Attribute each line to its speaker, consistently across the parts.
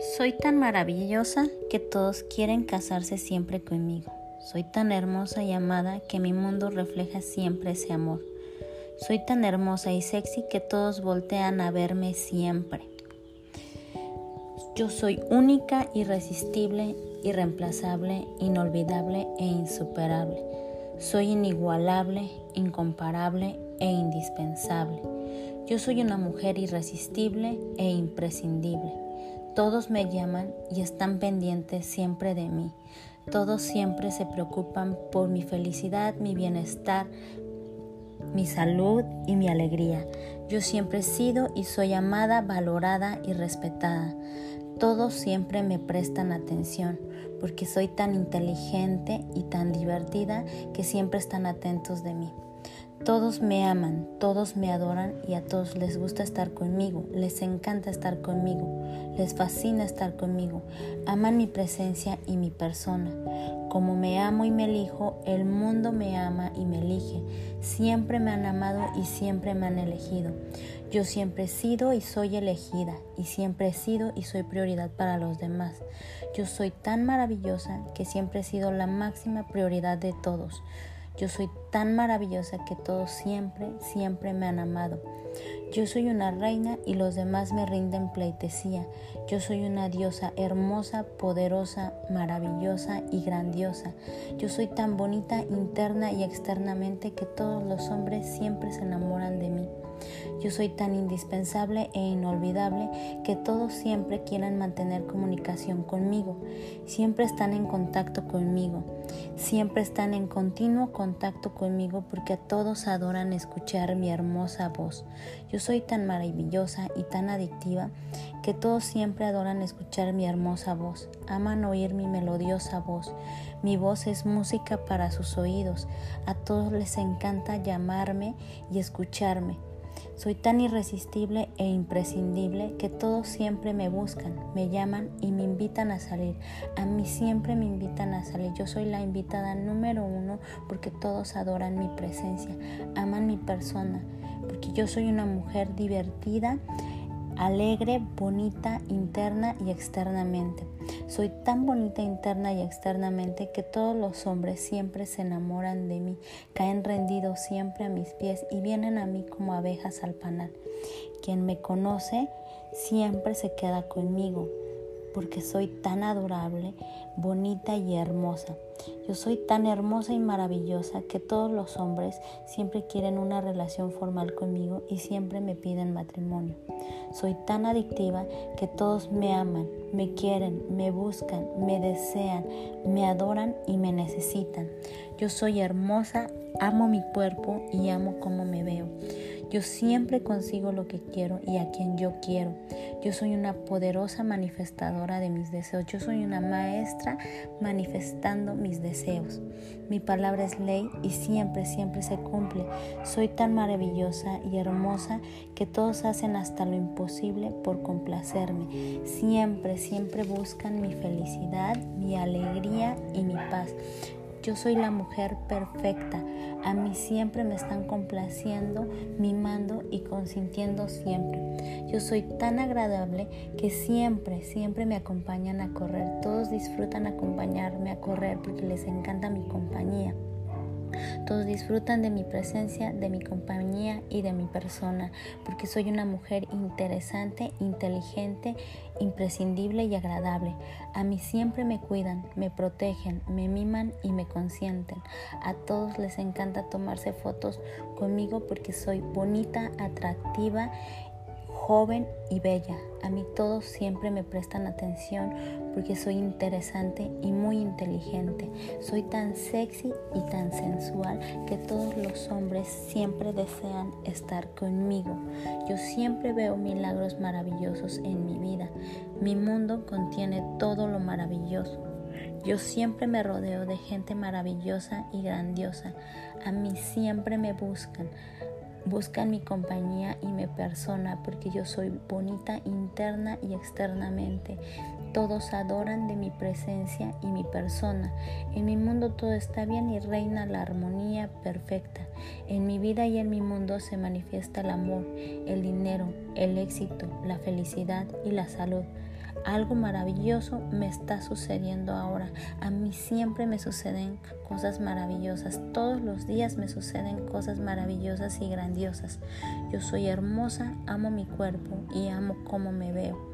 Speaker 1: Soy tan maravillosa que todos quieren casarse siempre conmigo. Soy tan hermosa y amada que mi mundo refleja siempre ese amor. Soy tan hermosa y sexy que todos voltean a verme siempre. Yo soy única, irresistible, irreemplazable, inolvidable e insuperable. Soy inigualable, incomparable e indispensable. Yo soy una mujer irresistible e imprescindible. Todos me llaman y están pendientes siempre de mí. Todos siempre se preocupan por mi felicidad, mi bienestar, mi salud y mi alegría. Yo siempre he sido y soy amada, valorada y respetada. Todos siempre me prestan atención porque soy tan inteligente y tan divertida que siempre están atentos de mí. Todos me aman, todos me adoran y a todos les gusta estar conmigo, les encanta estar conmigo, les fascina estar conmigo, aman mi presencia y mi persona. Como me amo y me elijo, el mundo me ama y me elige. Siempre me han amado y siempre me han elegido. Yo siempre he sido y soy elegida y siempre he sido y soy prioridad para los demás. Yo soy tan maravillosa que siempre he sido la máxima prioridad de todos. Yo soy tan maravillosa que todos siempre, siempre me han amado. Yo soy una reina y los demás me rinden pleitesía. Yo soy una diosa hermosa, poderosa, maravillosa y grandiosa. Yo soy tan bonita interna y externamente que todos los hombres siempre se enamoran de mí. Yo soy tan indispensable e inolvidable que todos siempre quieren mantener comunicación conmigo, siempre están en contacto conmigo, siempre están en continuo contacto conmigo porque todos adoran escuchar mi hermosa voz. Yo soy tan maravillosa y tan adictiva que todos siempre adoran escuchar mi hermosa voz, aman oír mi melodiosa voz. Mi voz es música para sus oídos, a todos les encanta llamarme y escucharme. Soy tan irresistible e imprescindible que todos siempre me buscan, me llaman y me invitan a salir. A mí siempre me invitan a salir. Yo soy la invitada número uno porque todos adoran mi presencia, aman mi persona, porque yo soy una mujer divertida, alegre, bonita, interna y externamente. Soy tan bonita interna y externamente que todos los hombres siempre se enamoran de mí, caen rendidos siempre a mis pies y vienen a mí como abejas al panal. Quien me conoce siempre se queda conmigo porque soy tan adorable, bonita y hermosa. Yo soy tan hermosa y maravillosa que todos los hombres siempre quieren una relación formal conmigo y siempre me piden matrimonio. Soy tan adictiva que todos me aman, me quieren, me buscan, me desean, me adoran y me necesitan. Yo soy hermosa, amo mi cuerpo y amo cómo me veo. Yo siempre consigo lo que quiero y a quien yo quiero. Yo soy una poderosa manifestadora de mis deseos. Yo soy una maestra manifestando mis deseos. Mi palabra es ley y siempre, siempre se cumple. Soy tan maravillosa y hermosa que todos hacen hasta lo imposible por complacerme. Siempre, siempre buscan mi felicidad, mi alegría y mi paz. Yo soy la mujer perfecta. A mí siempre me están complaciendo, mimando y consintiendo siempre. Yo soy tan agradable que siempre, siempre me acompañan a correr. Todos disfrutan acompañarme a correr porque les encanta mi compañía. Todos disfrutan de mi presencia, de mi compañía y de mi persona, porque soy una mujer interesante, inteligente, imprescindible y agradable. A mí siempre me cuidan, me protegen, me miman y me consienten. A todos les encanta tomarse fotos conmigo porque soy bonita, atractiva joven y bella. A mí todos siempre me prestan atención porque soy interesante y muy inteligente. Soy tan sexy y tan sensual que todos los hombres siempre desean estar conmigo. Yo siempre veo milagros maravillosos en mi vida. Mi mundo contiene todo lo maravilloso. Yo siempre me rodeo de gente maravillosa y grandiosa. A mí siempre me buscan. Buscan mi compañía y mi persona porque yo soy bonita interna y externamente. Todos adoran de mi presencia y mi persona. En mi mundo todo está bien y reina la armonía perfecta. En mi vida y en mi mundo se manifiesta el amor, el dinero, el éxito, la felicidad y la salud. Algo maravilloso me está sucediendo ahora. A mí siempre me suceden cosas maravillosas. Todos los días me suceden cosas maravillosas y grandiosas. Yo soy hermosa, amo mi cuerpo y amo cómo me veo.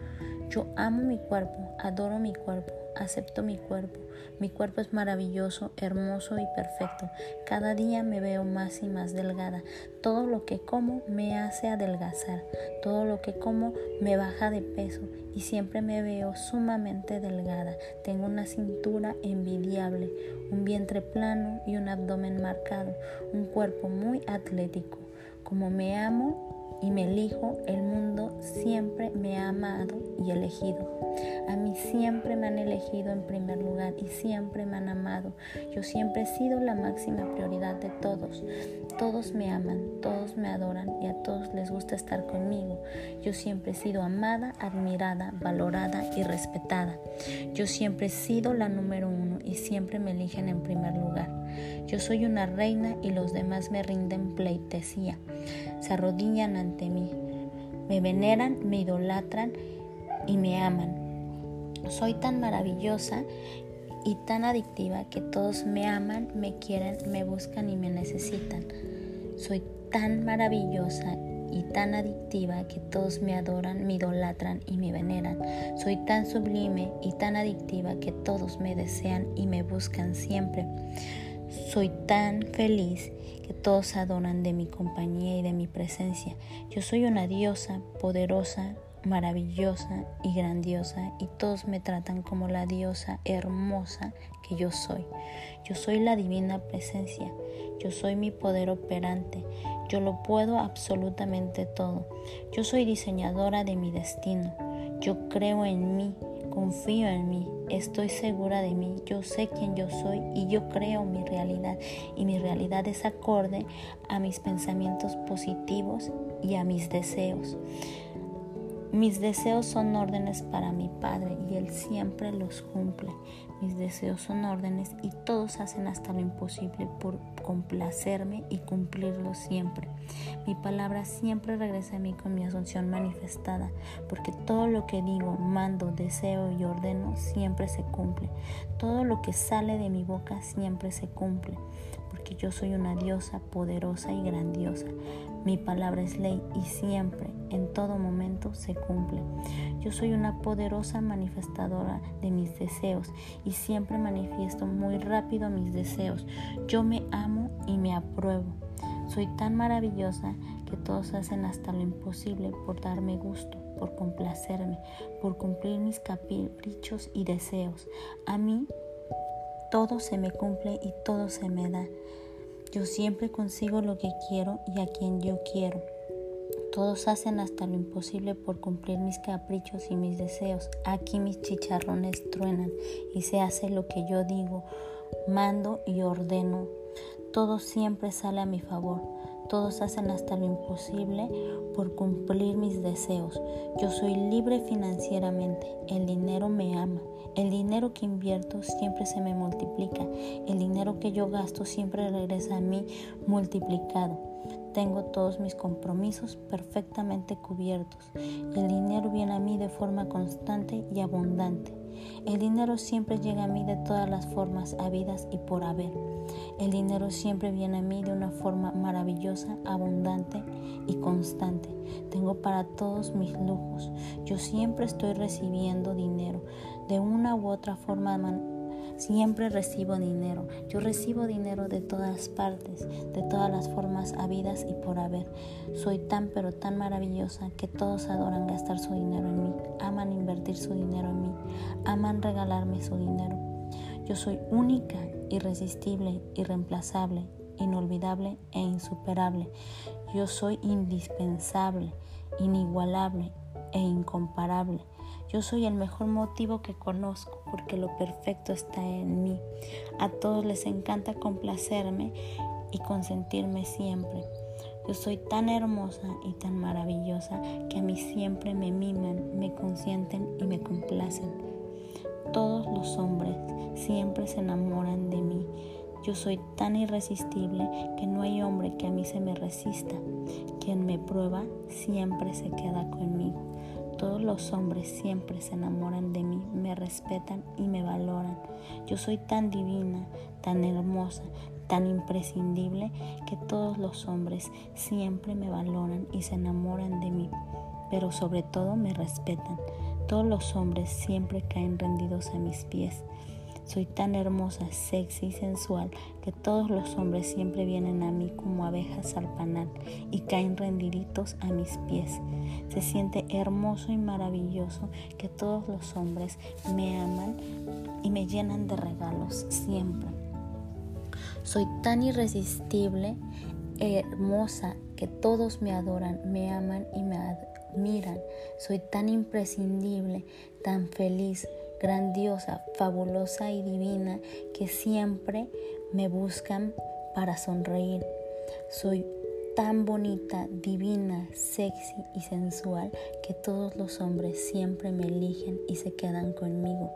Speaker 1: Yo amo mi cuerpo, adoro mi cuerpo, acepto mi cuerpo. Mi cuerpo es maravilloso, hermoso y perfecto. Cada día me veo más y más delgada. Todo lo que como me hace adelgazar. Todo lo que como me baja de peso y siempre me veo sumamente delgada. Tengo una cintura envidiable, un vientre plano y un abdomen marcado, un cuerpo muy atlético. Como me amo, y me elijo, el mundo siempre me ha amado y elegido. A mí siempre me han elegido en primer lugar y siempre me han amado. Yo siempre he sido la máxima prioridad de todos. Todos me aman, todos me adoran y a todos les gusta estar conmigo. Yo siempre he sido amada, admirada, valorada y respetada. Yo siempre he sido la número uno y siempre me eligen en primer lugar. Yo soy una reina y los demás me rinden pleitesía. Se arrodillan ante mí, me veneran, me idolatran y me aman. Soy tan maravillosa y tan adictiva que todos me aman, me quieren, me buscan y me necesitan. Soy tan maravillosa y tan adictiva que todos me adoran, me idolatran y me veneran. Soy tan sublime y tan adictiva que todos me desean y me buscan siempre. Soy tan feliz que todos adoran de mi compañía y de mi presencia. Yo soy una diosa poderosa, maravillosa y grandiosa y todos me tratan como la diosa hermosa que yo soy. Yo soy la divina presencia. Yo soy mi poder operante. Yo lo puedo absolutamente todo. Yo soy diseñadora de mi destino. Yo creo en mí confío en mí, estoy segura de mí, yo sé quién yo soy y yo creo mi realidad y mi realidad es acorde a mis pensamientos positivos y a mis deseos. Mis deseos son órdenes para mi Padre y Él siempre los cumple. Mis deseos son órdenes y todos hacen hasta lo imposible por complacerme y cumplirlo siempre. Mi palabra siempre regresa a mí con mi asunción manifestada, porque todo lo que digo, mando, deseo y ordeno siempre se cumple. Todo lo que sale de mi boca siempre se cumple, porque yo soy una diosa poderosa y grandiosa. Mi palabra es ley y siempre, en todo momento, se cumple. Yo soy una poderosa manifestadora de mis deseos y siempre manifiesto muy rápido mis deseos. Yo me amo y me apruebo. Soy tan maravillosa que todos hacen hasta lo imposible por darme gusto, por complacerme, por cumplir mis caprichos y deseos. A mí todo se me cumple y todo se me da. Yo siempre consigo lo que quiero y a quien yo quiero. Todos hacen hasta lo imposible por cumplir mis caprichos y mis deseos. Aquí mis chicharrones truenan y se hace lo que yo digo, mando y ordeno. Todo siempre sale a mi favor. Todos hacen hasta lo imposible por cumplir mis deseos. Yo soy libre financieramente. El dinero me ama. El dinero que invierto siempre se me multiplica. El dinero que yo gasto siempre regresa a mí multiplicado. Tengo todos mis compromisos perfectamente cubiertos. El dinero viene a mí de forma constante y abundante. El dinero siempre llega a mí de todas las formas habidas y por haber. El dinero siempre viene a mí de una forma maravillosa, abundante y constante. Tengo para todos mis lujos. Yo siempre estoy recibiendo dinero de una u otra forma Siempre recibo dinero. Yo recibo dinero de todas partes, de todas las formas habidas y por haber. Soy tan pero tan maravillosa que todos adoran gastar su dinero en mí, aman invertir su dinero en mí, aman regalarme su dinero. Yo soy única, irresistible, irreemplazable, inolvidable e insuperable. Yo soy indispensable, inigualable e incomparable. Yo soy el mejor motivo que conozco porque lo perfecto está en mí. A todos les encanta complacerme y consentirme siempre. Yo soy tan hermosa y tan maravillosa que a mí siempre me miman, me consienten y me complacen. Todos los hombres siempre se enamoran de mí. Yo soy tan irresistible que no hay hombre que a mí se me resista. Quien me prueba siempre se queda conmigo. Todos los hombres siempre se enamoran de mí, me respetan y me valoran. Yo soy tan divina, tan hermosa, tan imprescindible que todos los hombres siempre me valoran y se enamoran de mí, pero sobre todo me respetan. Todos los hombres siempre caen rendidos a mis pies. Soy tan hermosa, sexy y sensual que todos los hombres siempre vienen a mí como abejas al panal y caen rendiditos a mis pies. Se siente hermoso y maravilloso que todos los hombres me aman y me llenan de regalos siempre. Soy tan irresistible, hermosa, que todos me adoran, me aman y me admiran. Soy tan imprescindible, tan feliz, grandiosa, fabulosa y divina que siempre me buscan para sonreír. Soy tan bonita, divina, sexy y sensual que todos los hombres siempre me eligen y se quedan conmigo.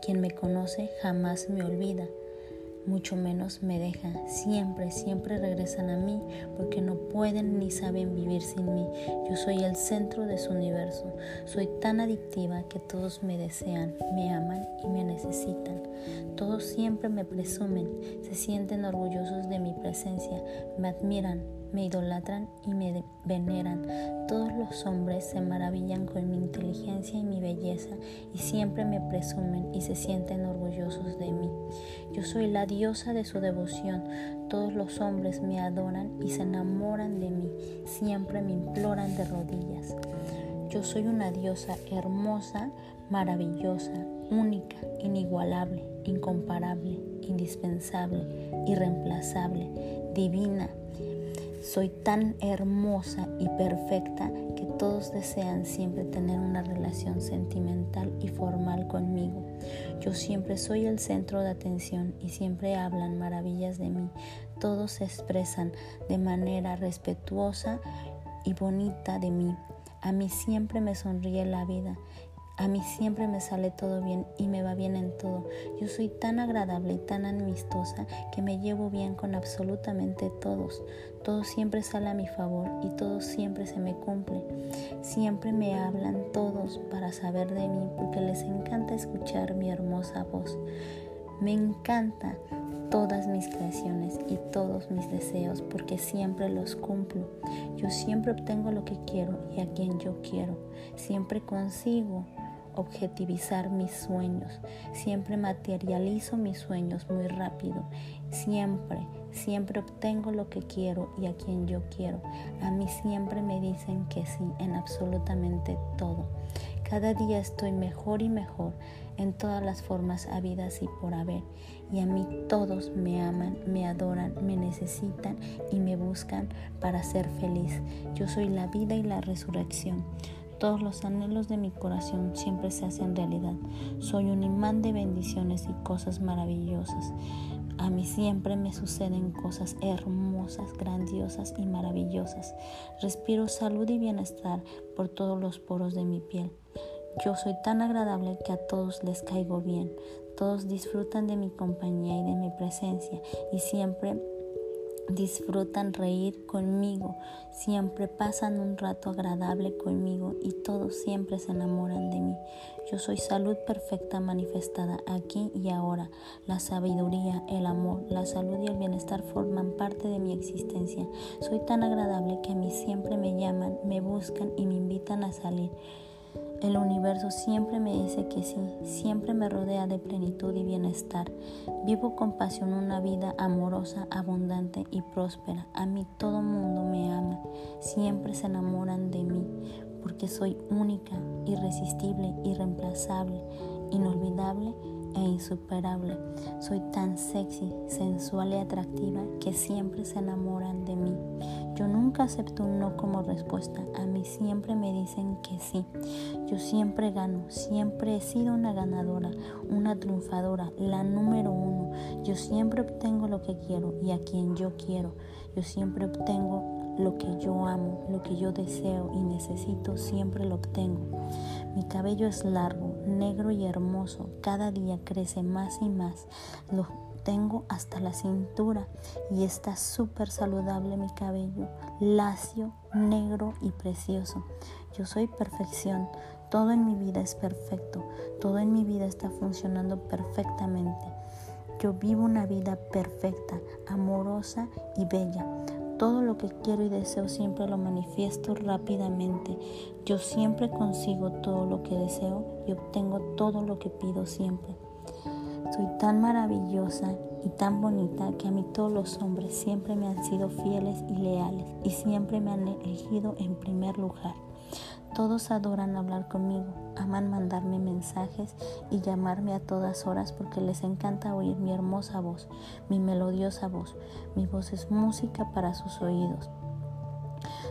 Speaker 1: Quien me conoce jamás me olvida mucho menos me dejan. Siempre, siempre regresan a mí porque no pueden ni saben vivir sin mí. Yo soy el centro de su universo. Soy tan adictiva que todos me desean, me aman y me necesitan. Todos siempre me presumen, se sienten orgullosos de mi presencia, me admiran, me idolatran y me veneran. Todos los hombres se maravillan con mi inteligencia y mi belleza y siempre me presumen y se sienten orgullosos de mí. Yo soy la diosa de su devoción. Todos los hombres me adoran y se enamoran de mí. Siempre me imploran de rodillas. Yo soy una diosa hermosa, maravillosa, única, inigualable, incomparable, indispensable, irreemplazable, divina, soy tan hermosa y perfecta que todos desean siempre tener una relación sentimental y formal conmigo. Yo siempre soy el centro de atención y siempre hablan maravillas de mí. Todos se expresan de manera respetuosa y bonita de mí. A mí siempre me sonríe la vida a mí siempre me sale todo bien y me va bien en todo. Yo soy tan agradable y tan amistosa que me llevo bien con absolutamente todos. Todo siempre sale a mi favor y todo siempre se me cumple. Siempre me hablan todos para saber de mí porque les encanta escuchar mi hermosa voz. Me encanta todas mis creaciones y todos mis deseos porque siempre los cumplo. Yo siempre obtengo lo que quiero y a quien yo quiero. Siempre consigo objetivizar mis sueños. Siempre materializo mis sueños muy rápido. Siempre, siempre obtengo lo que quiero y a quien yo quiero. A mí siempre me dicen que sí en absolutamente todo. Cada día estoy mejor y mejor en todas las formas habidas y por haber. Y a mí todos me aman, me adoran, me necesitan y me buscan para ser feliz. Yo soy la vida y la resurrección. Todos los anhelos de mi corazón siempre se hacen realidad. Soy un imán de bendiciones y cosas maravillosas. A mí siempre me suceden cosas hermosas, grandiosas y maravillosas. Respiro salud y bienestar por todos los poros de mi piel. Yo soy tan agradable que a todos les caigo bien. Todos disfrutan de mi compañía y de mi presencia y siempre disfrutan reír conmigo, siempre pasan un rato agradable conmigo y todos siempre se enamoran de mí. Yo soy salud perfecta manifestada aquí y ahora. La sabiduría, el amor, la salud y el bienestar forman parte de mi existencia. Soy tan agradable que a mí siempre me llaman, me buscan y me invitan a salir. El universo siempre me dice que sí, siempre me rodea de plenitud y bienestar. Vivo con pasión una vida amorosa, abundante y próspera. A mí todo mundo me ama, siempre se enamoran de mí, porque soy única, irresistible, irreemplazable, inolvidable e insuperable. Soy tan sexy, sensual y atractiva que siempre se enamoran de mí. Yo nunca acepto un no como respuesta. A mí siempre me dicen que sí. Yo siempre gano. Siempre he sido una ganadora, una triunfadora, la número uno. Yo siempre obtengo lo que quiero y a quien yo quiero. Yo siempre obtengo lo que yo amo, lo que yo deseo y necesito, siempre lo obtengo. Mi cabello es largo, negro y hermoso. Cada día crece más y más. Lo tengo hasta la cintura y está súper saludable mi cabello, lacio, negro y precioso. Yo soy perfección. Todo en mi vida es perfecto, todo en mi vida está funcionando perfectamente. Yo vivo una vida perfecta, amorosa y bella. Todo lo que quiero y deseo siempre lo manifiesto rápidamente. Yo siempre consigo todo lo que deseo y obtengo todo lo que pido siempre. Soy tan maravillosa y tan bonita que a mí todos los hombres siempre me han sido fieles y leales y siempre me han elegido en primer lugar. Todos adoran hablar conmigo, aman mandarme mensajes y llamarme a todas horas porque les encanta oír mi hermosa voz, mi melodiosa voz. Mi voz es música para sus oídos.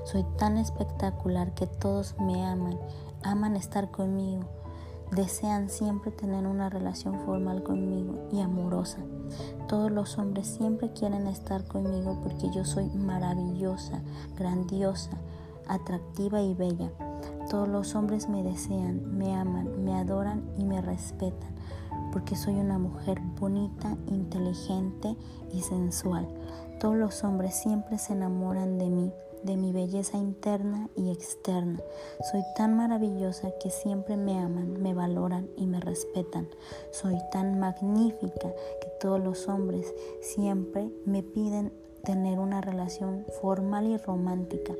Speaker 1: Soy tan espectacular que todos me aman, aman estar conmigo, desean siempre tener una relación formal conmigo y amorosa. Todos los hombres siempre quieren estar conmigo porque yo soy maravillosa, grandiosa, atractiva y bella. Todos los hombres me desean, me aman, me adoran y me respetan, porque soy una mujer bonita, inteligente y sensual. Todos los hombres siempre se enamoran de mí, de mi belleza interna y externa. Soy tan maravillosa que siempre me aman, me valoran y me respetan. Soy tan magnífica que todos los hombres siempre me piden tener una relación formal y romántica.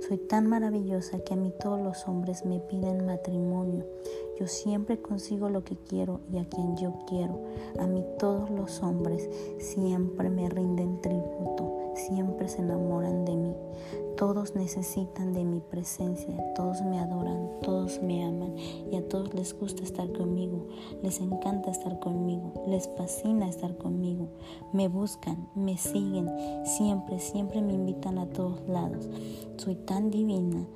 Speaker 1: Soy tan maravillosa que a mí todos los hombres me piden matrimonio. Yo siempre consigo lo que quiero y a quien yo quiero. A mí todos los hombres siempre me rinden tributo, siempre se enamoran de mí. Todos necesitan de mi presencia, todos me adoran, todos me aman y a todos les gusta estar conmigo, les encanta estar conmigo, les fascina estar conmigo, me buscan, me siguen, siempre, siempre me invitan a todos lados. Soy tan divina,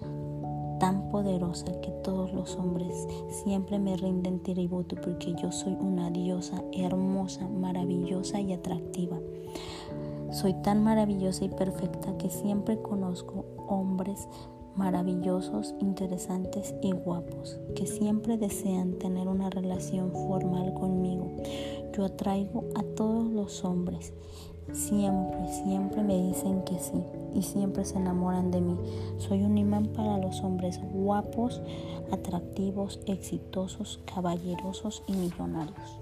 Speaker 1: tan poderosa que todos los hombres siempre me rinden tributo porque yo soy una diosa hermosa, maravillosa y atractiva. Soy tan maravillosa y perfecta que siempre conozco hombres maravillosos, interesantes y guapos, que siempre desean tener una relación formal conmigo. Yo atraigo a todos los hombres. Siempre, siempre me dicen que sí y siempre se enamoran de mí. Soy un imán para los hombres guapos, atractivos, exitosos, caballerosos y millonarios.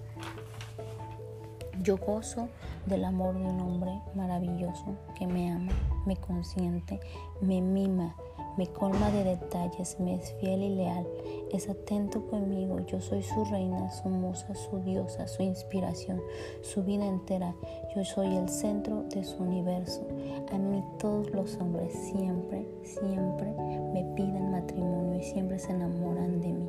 Speaker 1: Yo gozo del amor de un hombre maravilloso que me ama, me consiente, me mima, me colma de detalles, me es fiel y leal, es atento conmigo, yo soy su reina, su musa, su diosa, su inspiración, su vida entera, yo soy el centro de su universo. A mí todos los hombres siempre, siempre me piden matrimonio y siempre se enamoran de mí.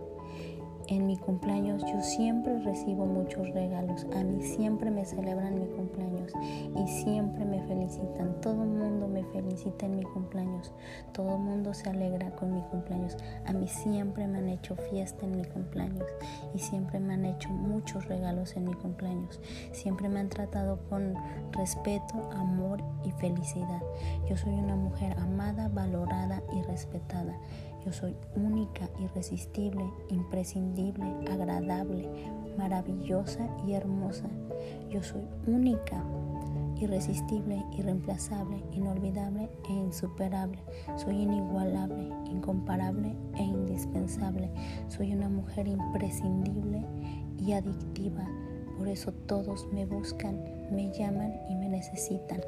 Speaker 1: En mi cumpleaños yo siempre recibo muchos regalos. A mí siempre me celebran mi cumpleaños y siempre me felicitan. Todo el mundo me felicita en mi cumpleaños. Todo el mundo se alegra con mi cumpleaños. A mí siempre me han hecho fiesta en mi cumpleaños y siempre me han hecho muchos regalos en mi cumpleaños. Siempre me han tratado con respeto, amor y felicidad. Yo soy una mujer amada, valorada y respetada. Yo soy única, irresistible, imprescindible, agradable, maravillosa y hermosa. Yo soy única, irresistible, irreemplazable, inolvidable e insuperable. Soy inigualable, incomparable e indispensable. Soy una mujer imprescindible y adictiva. Por eso todos me buscan, me llaman y me necesitan.